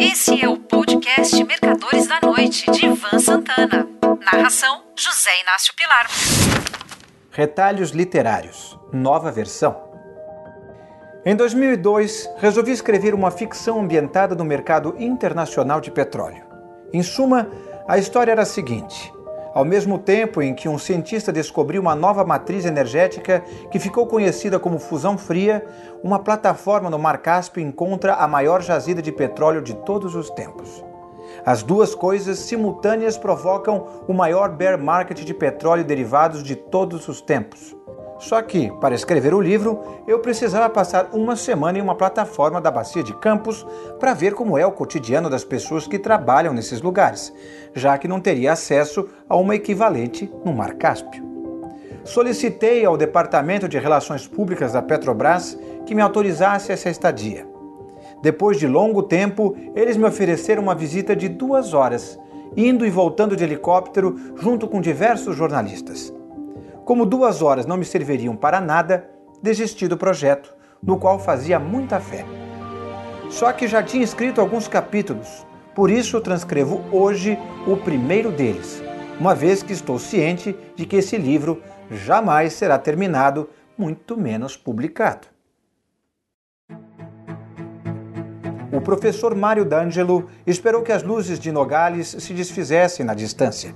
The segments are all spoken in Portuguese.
Esse é o podcast Mercadores da Noite, de Ivan Santana. Narração: José Inácio Pilar. Retalhos Literários, nova versão. Em 2002, resolvi escrever uma ficção ambientada no mercado internacional de petróleo. Em suma, a história era a seguinte: ao mesmo tempo em que um cientista descobriu uma nova matriz energética que ficou conhecida como fusão fria, uma plataforma no Mar Cáspio encontra a maior jazida de petróleo de todos os tempos. As duas coisas simultâneas provocam o maior bear market de petróleo e derivados de todos os tempos. Só que, para escrever o livro, eu precisava passar uma semana em uma plataforma da Bacia de Campos para ver como é o cotidiano das pessoas que trabalham nesses lugares, já que não teria acesso a uma equivalente no Mar Cáspio. Solicitei ao Departamento de Relações Públicas da Petrobras que me autorizasse essa estadia. Depois de longo tempo, eles me ofereceram uma visita de duas horas, indo e voltando de helicóptero junto com diversos jornalistas. Como duas horas não me serviriam para nada, desisti do projeto, no qual fazia muita fé. Só que já tinha escrito alguns capítulos, por isso transcrevo hoje o primeiro deles, uma vez que estou ciente de que esse livro jamais será terminado, muito menos publicado. O professor Mário D'Angelo esperou que as luzes de Nogales se desfizessem na distância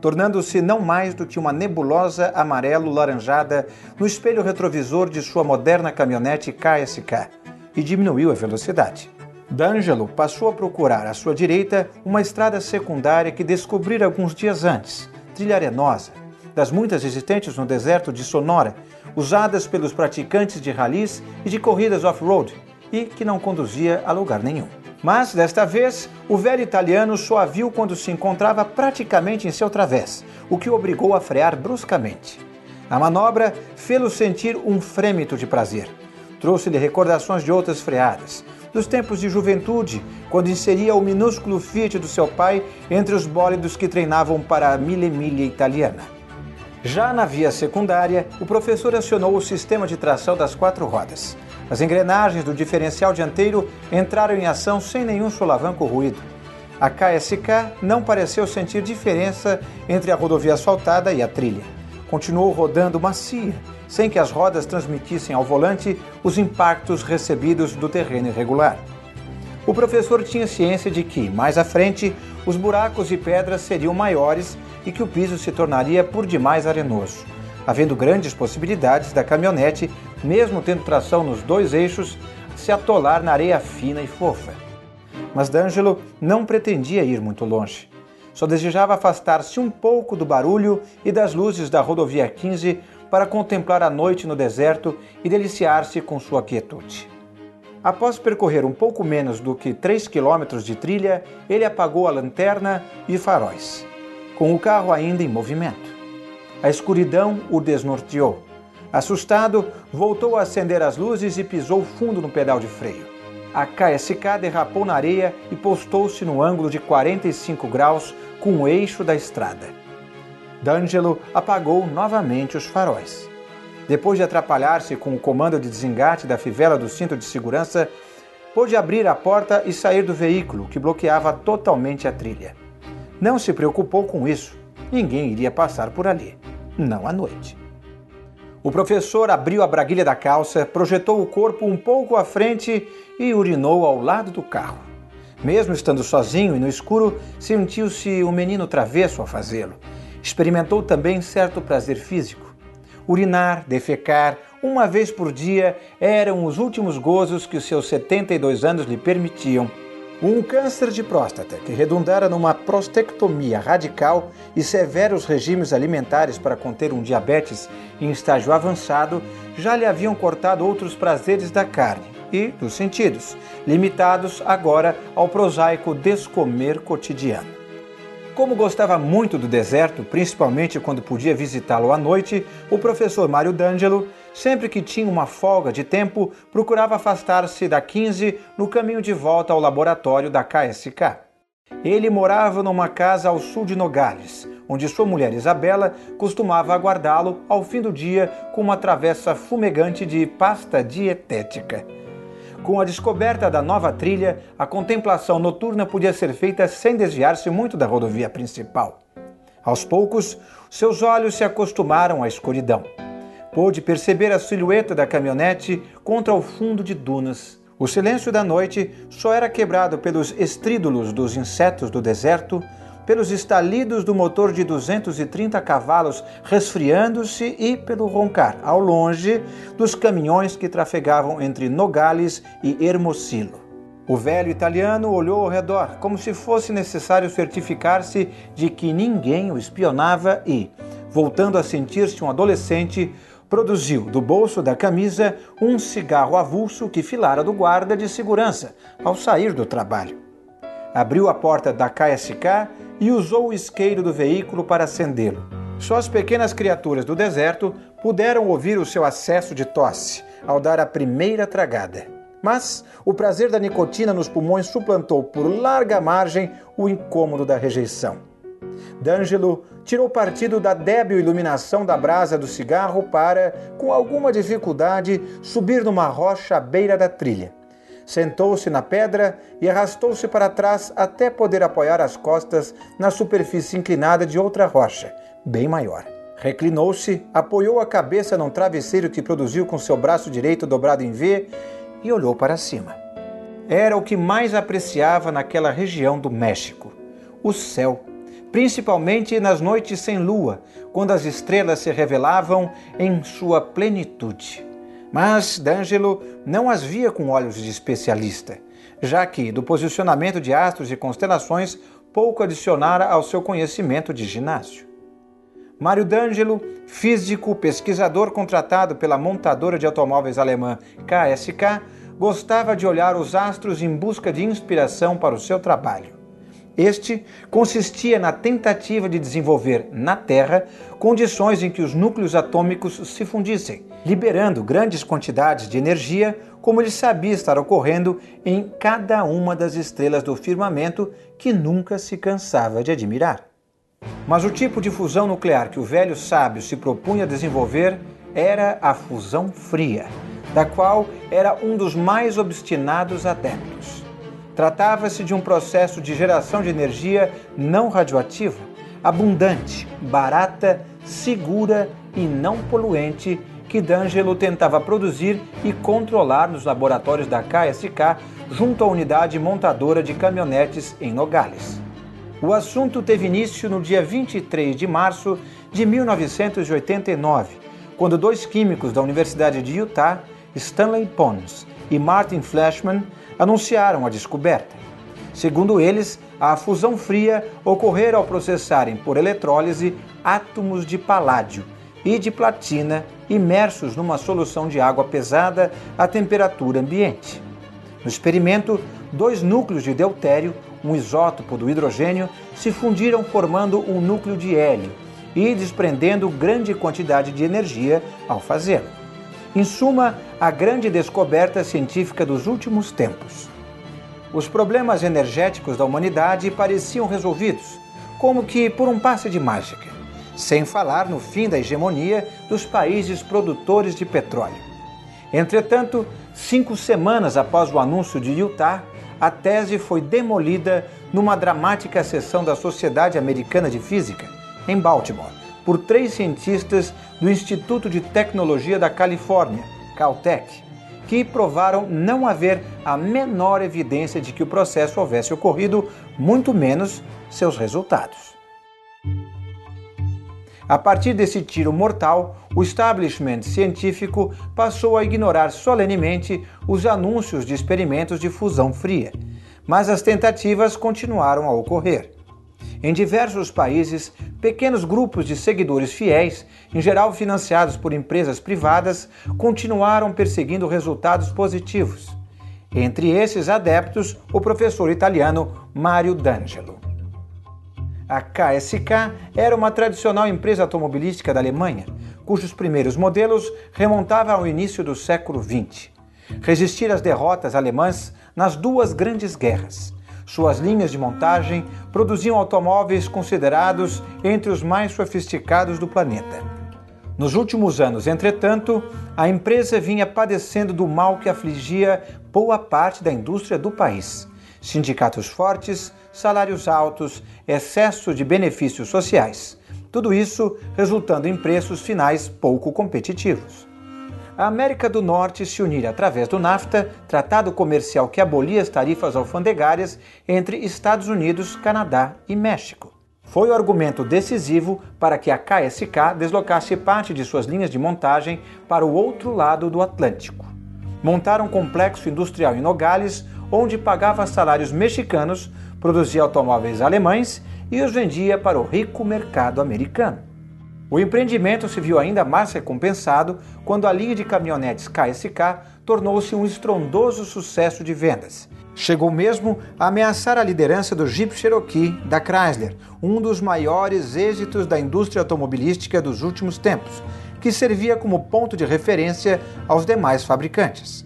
tornando-se não mais do que uma nebulosa amarelo-laranjada no espelho retrovisor de sua moderna caminhonete KSK, e diminuiu a velocidade. D'Angelo passou a procurar à sua direita uma estrada secundária que descobrira alguns dias antes, trilha arenosa, das muitas existentes no deserto de Sonora, usadas pelos praticantes de ralis e de corridas off-road, e que não conduzia a lugar nenhum. Mas, desta vez, o velho italiano só a viu quando se encontrava praticamente em seu través, o que o obrigou a frear bruscamente. A manobra fê-lo sentir um frêmito de prazer. Trouxe-lhe recordações de outras freadas, dos tempos de juventude, quando inseria o minúsculo Fiat do seu pai entre os bólidos que treinavam para a Mille Miglia italiana. Já na via secundária, o professor acionou o sistema de tração das quatro rodas. As engrenagens do diferencial dianteiro entraram em ação sem nenhum solavanco ruído. A KSK não pareceu sentir diferença entre a rodovia asfaltada e a trilha. Continuou rodando macia, sem que as rodas transmitissem ao volante os impactos recebidos do terreno irregular. O professor tinha ciência de que, mais à frente, os buracos e pedras seriam maiores e que o piso se tornaria por demais arenoso havendo grandes possibilidades da caminhonete, mesmo tendo tração nos dois eixos, se atolar na areia fina e fofa. Mas D'Angelo não pretendia ir muito longe. Só desejava afastar-se um pouco do barulho e das luzes da rodovia 15 para contemplar a noite no deserto e deliciar-se com sua quietude. Após percorrer um pouco menos do que 3 quilômetros de trilha, ele apagou a lanterna e faróis, com o carro ainda em movimento. A escuridão o desnorteou. Assustado, voltou a acender as luzes e pisou fundo no pedal de freio. A KSK derrapou na areia e postou-se no ângulo de 45 graus com o eixo da estrada. D'Angelo apagou novamente os faróis. Depois de atrapalhar-se com o comando de desengate da fivela do cinto de segurança, pôde abrir a porta e sair do veículo, que bloqueava totalmente a trilha. Não se preocupou com isso, ninguém iria passar por ali não à noite. O professor abriu a braguilha da calça, projetou o corpo um pouco à frente e urinou ao lado do carro. Mesmo estando sozinho e no escuro, sentiu-se um menino travesso ao fazê-lo. Experimentou também certo prazer físico. Urinar, defecar, uma vez por dia eram os últimos gozos que os seus 72 anos lhe permitiam um câncer de próstata que redundara numa prostectomia radical e severos regimes alimentares para conter um diabetes em estágio avançado já lhe haviam cortado outros prazeres da carne e dos sentidos, limitados agora ao prosaico descomer cotidiano. Como gostava muito do deserto, principalmente quando podia visitá-lo à noite, o professor Mário D'Angelo, sempre que tinha uma folga de tempo, procurava afastar-se da 15 no caminho de volta ao laboratório da KSK. Ele morava numa casa ao sul de Nogales, onde sua mulher Isabela costumava aguardá-lo ao fim do dia com uma travessa fumegante de pasta dietética. Com a descoberta da nova trilha, a contemplação noturna podia ser feita sem desviar-se muito da rodovia principal. Aos poucos, seus olhos se acostumaram à escuridão. Pôde perceber a silhueta da caminhonete contra o fundo de dunas. O silêncio da noite só era quebrado pelos estrídulos dos insetos do deserto, pelos estalidos do motor de 230 cavalos resfriando-se e pelo roncar, ao longe, dos caminhões que trafegavam entre Nogales e Hermosillo. O velho italiano olhou ao redor, como se fosse necessário certificar-se de que ninguém o espionava e, voltando a sentir-se um adolescente, produziu do bolso da camisa um cigarro avulso que filara do guarda de segurança ao sair do trabalho. Abriu a porta da KSK e usou o isqueiro do veículo para acendê-lo. Só as pequenas criaturas do deserto puderam ouvir o seu acesso de tosse ao dar a primeira tragada. Mas o prazer da nicotina nos pulmões suplantou por larga margem o incômodo da rejeição. D'Angelo tirou partido da débil iluminação da brasa do cigarro para, com alguma dificuldade, subir numa rocha à beira da trilha. Sentou-se na pedra e arrastou-se para trás até poder apoiar as costas na superfície inclinada de outra rocha, bem maior. Reclinou-se, apoiou a cabeça num travesseiro que produziu com seu braço direito dobrado em V e olhou para cima. Era o que mais apreciava naquela região do México: o céu principalmente nas noites sem lua, quando as estrelas se revelavam em sua plenitude. Mas D'Angelo não as via com olhos de especialista, já que do posicionamento de astros e constelações pouco adicionara ao seu conhecimento de ginásio. Mário D'Angelo, físico pesquisador contratado pela montadora de automóveis alemã KSK, gostava de olhar os astros em busca de inspiração para o seu trabalho. Este consistia na tentativa de desenvolver na Terra condições em que os núcleos atômicos se fundissem, liberando grandes quantidades de energia, como ele sabia estar ocorrendo em cada uma das estrelas do firmamento que nunca se cansava de admirar. Mas o tipo de fusão nuclear que o velho sábio se propunha a desenvolver era a fusão fria, da qual era um dos mais obstinados adeptos. Tratava-se de um processo de geração de energia não radioativa, abundante, barata, segura e não poluente que D'Angelo tentava produzir e controlar nos laboratórios da KSK junto à unidade montadora de caminhonetes em Nogales. O assunto teve início no dia 23 de março de 1989, quando dois químicos da Universidade de Utah, Stanley Pons e Martin Flashman, anunciaram a descoberta. Segundo eles, a fusão fria ocorrera ao processarem por eletrólise átomos de paládio e de platina imersos numa solução de água pesada a temperatura ambiente. No experimento, dois núcleos de deutério, um isótopo do hidrogênio, se fundiram formando um núcleo de hélio e desprendendo grande quantidade de energia ao fazê-lo. Em suma, a grande descoberta científica dos últimos tempos. Os problemas energéticos da humanidade pareciam resolvidos, como que por um passe de mágica, sem falar no fim da hegemonia dos países produtores de petróleo. Entretanto, cinco semanas após o anúncio de Utah, a tese foi demolida numa dramática sessão da Sociedade Americana de Física, em Baltimore, por três cientistas do Instituto de Tecnologia da Califórnia, Caltech, que provaram não haver a menor evidência de que o processo houvesse ocorrido, muito menos seus resultados. A partir desse tiro mortal, o establishment científico passou a ignorar solenemente os anúncios de experimentos de fusão fria, mas as tentativas continuaram a ocorrer. Em diversos países, pequenos grupos de seguidores fiéis, em geral financiados por empresas privadas, continuaram perseguindo resultados positivos. Entre esses adeptos, o professor italiano Mario D'Angelo. A KSK era uma tradicional empresa automobilística da Alemanha, cujos primeiros modelos remontavam ao início do século XX. Resistir às derrotas alemãs nas duas grandes guerras suas linhas de montagem produziam automóveis considerados entre os mais sofisticados do planeta. Nos últimos anos, entretanto, a empresa vinha padecendo do mal que afligia boa parte da indústria do país: sindicatos fortes, salários altos, excesso de benefícios sociais. Tudo isso resultando em preços finais pouco competitivos. A América do Norte se unira através do NAFTA, tratado comercial que abolia as tarifas alfandegárias entre Estados Unidos, Canadá e México. Foi o argumento decisivo para que a KSK deslocasse parte de suas linhas de montagem para o outro lado do Atlântico. Montaram um complexo industrial em Nogales, onde pagava salários mexicanos, produzia automóveis alemães e os vendia para o rico mercado americano. O empreendimento se viu ainda mais recompensado quando a linha de caminhonetes KSK tornou-se um estrondoso sucesso de vendas. Chegou mesmo a ameaçar a liderança do Jeep Cherokee da Chrysler, um dos maiores êxitos da indústria automobilística dos últimos tempos, que servia como ponto de referência aos demais fabricantes.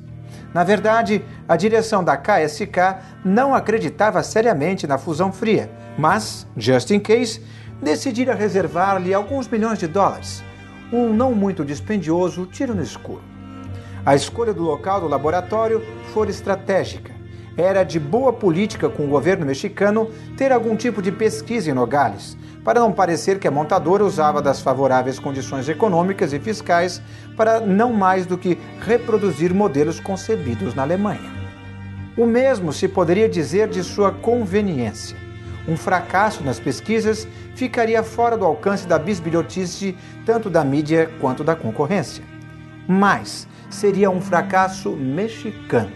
Na verdade, a direção da KSK não acreditava seriamente na fusão fria, mas, just in case, decidira reservar-lhe alguns milhões de dólares, um não muito dispendioso tiro no escuro. A escolha do local do laboratório foi estratégica. Era de boa política com o governo mexicano ter algum tipo de pesquisa em Nogales, para não parecer que a montadora usava das favoráveis condições econômicas e fiscais para não mais do que reproduzir modelos concebidos na Alemanha. O mesmo se poderia dizer de sua conveniência. Um fracasso nas pesquisas ficaria fora do alcance da bisbilhotice tanto da mídia quanto da concorrência. Mas seria um fracasso mexicano.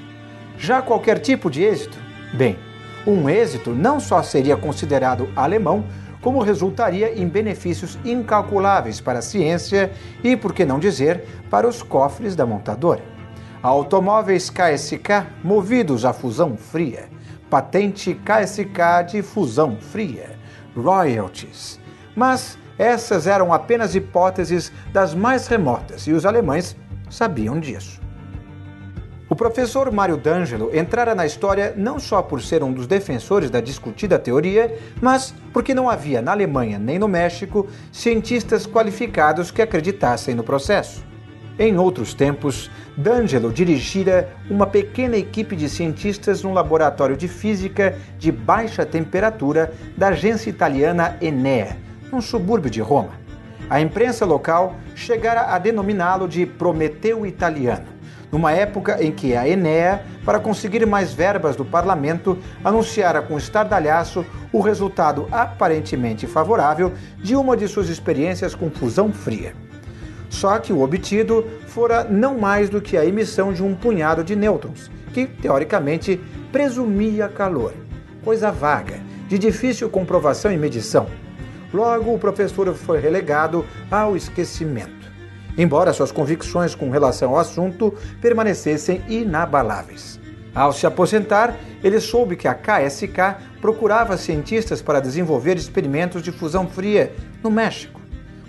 Já qualquer tipo de êxito? Bem, um êxito não só seria considerado alemão, como resultaria em benefícios incalculáveis para a ciência e, por que não dizer, para os cofres da montadora. Automóveis KSK movidos a fusão fria. Patente KSK de fusão fria royalties. Mas essas eram apenas hipóteses das mais remotas e os alemães sabiam disso. O professor Mário D'Angelo entrara na história não só por ser um dos defensores da discutida teoria, mas porque não havia na Alemanha nem no México cientistas qualificados que acreditassem no processo. Em outros tempos, D'Angelo dirigira uma pequena equipe de cientistas num laboratório de física de baixa temperatura da agência italiana Enea, num subúrbio de Roma. A imprensa local chegara a denominá-lo de Prometeu Italiano, numa época em que a Enea, para conseguir mais verbas do parlamento, anunciara com estardalhaço o resultado aparentemente favorável de uma de suas experiências com fusão fria. Só que o obtido fora não mais do que a emissão de um punhado de nêutrons, que teoricamente presumia calor. Coisa vaga, de difícil comprovação e medição. Logo, o professor foi relegado ao esquecimento, embora suas convicções com relação ao assunto permanecessem inabaláveis. Ao se aposentar, ele soube que a KSK procurava cientistas para desenvolver experimentos de fusão fria no México.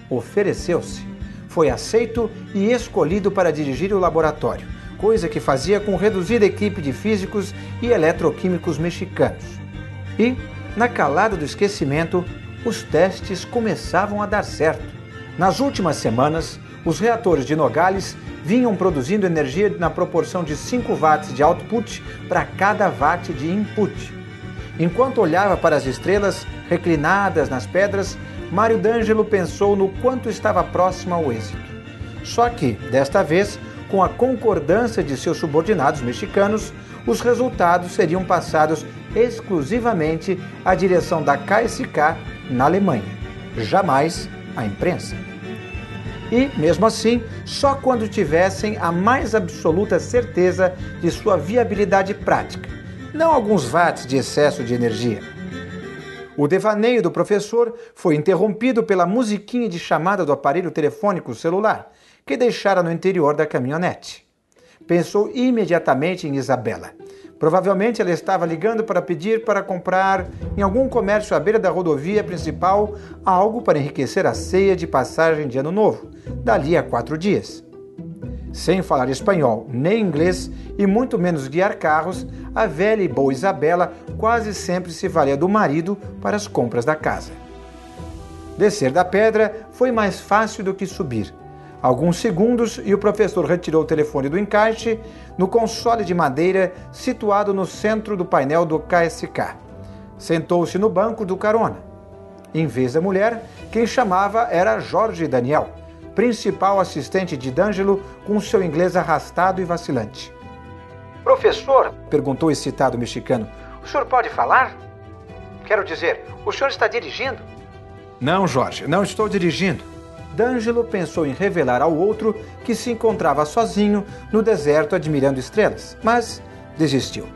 Ofereceu-se foi aceito e escolhido para dirigir o laboratório, coisa que fazia com reduzida equipe de físicos e eletroquímicos mexicanos. E, na calada do esquecimento, os testes começavam a dar certo. Nas últimas semanas, os reatores de Nogales vinham produzindo energia na proporção de 5 watts de output para cada watt de input. Enquanto olhava para as estrelas reclinadas nas pedras, Mário D'Angelo pensou no quanto estava próximo ao êxito. Só que, desta vez, com a concordância de seus subordinados mexicanos, os resultados seriam passados exclusivamente à direção da KSK na Alemanha, jamais à imprensa. E, mesmo assim, só quando tivessem a mais absoluta certeza de sua viabilidade prática, não alguns watts de excesso de energia. O devaneio do professor foi interrompido pela musiquinha de chamada do aparelho telefônico celular, que deixara no interior da caminhonete. Pensou imediatamente em Isabela. Provavelmente ela estava ligando para pedir para comprar em algum comércio à beira da rodovia principal algo para enriquecer a ceia de passagem de Ano Novo, dali a quatro dias. Sem falar espanhol nem inglês e muito menos guiar carros, a velha e boa Isabela quase sempre se valia do marido para as compras da casa. Descer da pedra foi mais fácil do que subir. Alguns segundos e o professor retirou o telefone do encaixe no console de madeira situado no centro do painel do KSK. Sentou-se no banco do carona. Em vez da mulher, quem chamava era Jorge Daniel, principal assistente de D'Angelo com seu inglês arrastado e vacilante. Professor, perguntou o excitado mexicano, o senhor pode falar? Quero dizer, o senhor está dirigindo? Não, Jorge, não estou dirigindo. D'Angelo pensou em revelar ao outro que se encontrava sozinho no deserto admirando estrelas, mas desistiu.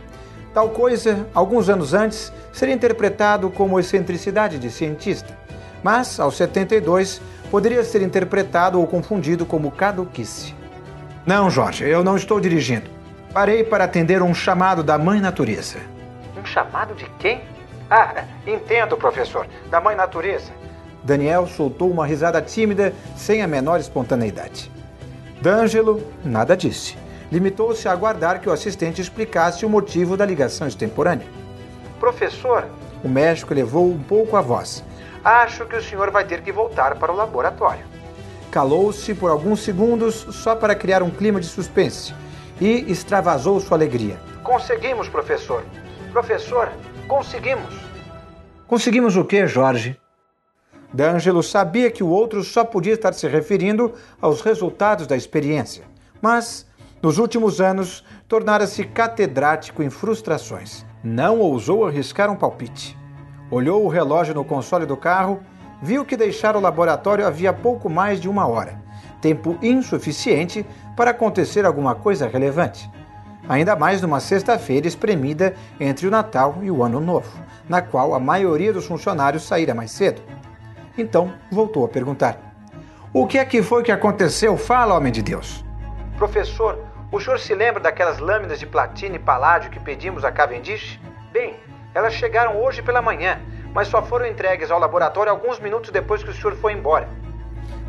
Tal coisa, alguns anos antes, seria interpretado como excentricidade de cientista, mas, aos 72, poderia ser interpretado ou confundido como caduquice. Não, Jorge, eu não estou dirigindo. Parei para atender um chamado da Mãe Natureza. Um chamado de quem? Ah, entendo, professor. Da Mãe Natureza. Daniel soltou uma risada tímida, sem a menor espontaneidade. D'Angelo nada disse. Limitou-se a aguardar que o assistente explicasse o motivo da ligação extemporânea. Professor, o médico elevou um pouco a voz. Acho que o senhor vai ter que voltar para o laboratório. Calou-se por alguns segundos só para criar um clima de suspense e extravasou sua alegria. Conseguimos, professor. Professor, conseguimos. Conseguimos o quê, Jorge? D'Angelo sabia que o outro só podia estar se referindo aos resultados da experiência, mas, nos últimos anos, tornara-se catedrático em frustrações. Não ousou arriscar um palpite. Olhou o relógio no console do carro, viu que deixara o laboratório havia pouco mais de uma hora, tempo insuficiente para acontecer alguma coisa relevante. Ainda mais numa sexta-feira espremida entre o Natal e o Ano Novo, na qual a maioria dos funcionários saíra mais cedo. Então voltou a perguntar: O que é que foi que aconteceu? Fala, homem de Deus. Professor, o senhor se lembra daquelas lâminas de platina e paládio que pedimos a Cavendish? Bem, elas chegaram hoje pela manhã, mas só foram entregues ao laboratório alguns minutos depois que o senhor foi embora.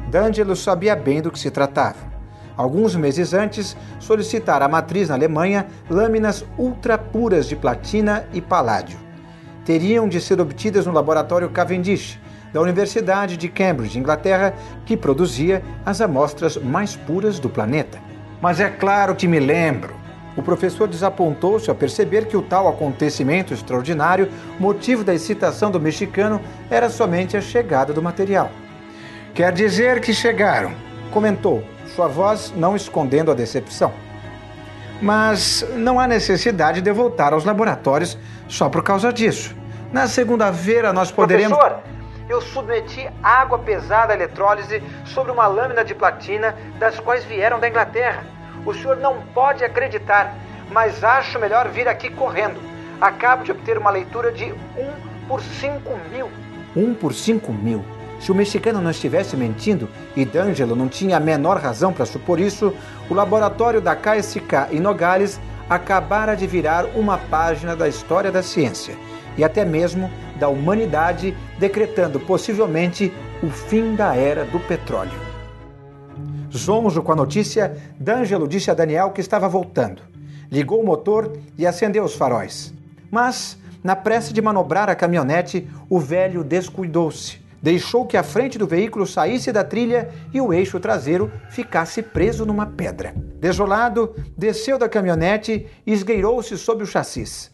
D'Angelo sabia bem do que se tratava. Alguns meses antes, solicitara à matriz na Alemanha lâminas ultra puras de platina e paládio. Teriam de ser obtidas no laboratório Cavendish, da Universidade de Cambridge, Inglaterra, que produzia as amostras mais puras do planeta. Mas é claro que me lembro. O professor desapontou-se ao perceber que o tal acontecimento extraordinário, motivo da excitação do mexicano, era somente a chegada do material. Quer dizer que chegaram, comentou, sua voz não escondendo a decepção. Mas não há necessidade de voltar aos laboratórios só por causa disso. Na segunda-feira nós poderemos. Professor, eu submeti água pesada à eletrólise sobre uma lâmina de platina das quais vieram da Inglaterra. O senhor não pode acreditar, mas acho melhor vir aqui correndo. Acabo de obter uma leitura de 1 por 5 mil. 1 por 5 mil? Se o mexicano não estivesse mentindo, e D'Angelo não tinha a menor razão para supor isso, o laboratório da KSK em Nogales acabara de virar uma página da história da ciência e até mesmo da humanidade, decretando possivelmente o fim da era do petróleo. Zonzo com a notícia, D'Angelo disse a Daniel que estava voltando. Ligou o motor e acendeu os faróis. Mas, na pressa de manobrar a caminhonete, o velho descuidou-se. Deixou que a frente do veículo saísse da trilha e o eixo traseiro ficasse preso numa pedra. Desolado, desceu da caminhonete e esgueirou-se sobre o chassis.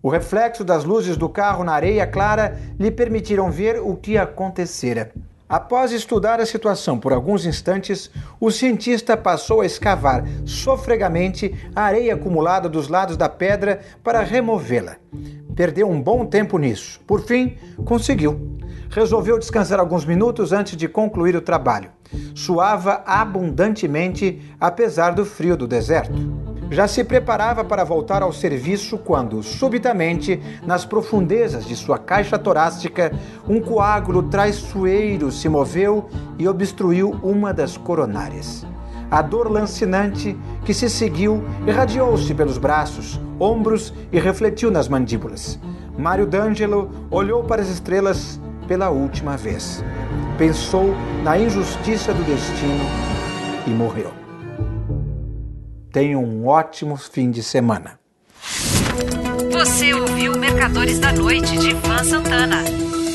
O reflexo das luzes do carro na areia clara lhe permitiram ver o que acontecera. Após estudar a situação por alguns instantes, o cientista passou a escavar sofregamente a areia acumulada dos lados da pedra para removê-la. Perdeu um bom tempo nisso. Por fim, conseguiu. Resolveu descansar alguns minutos antes de concluir o trabalho. Suava abundantemente, apesar do frio do deserto. Já se preparava para voltar ao serviço quando, subitamente, nas profundezas de sua caixa torácica, um coágulo traiçoeiro se moveu e obstruiu uma das coronárias. A dor lancinante que se seguiu irradiou-se pelos braços, ombros e refletiu nas mandíbulas. Mário D'Angelo olhou para as estrelas pela última vez. Pensou na injustiça do destino e morreu. Tenha um ótimo fim de semana. Você ouviu Mercadores da Noite de Ivan Santana.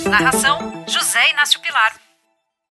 Narração: José Inácio Pilar.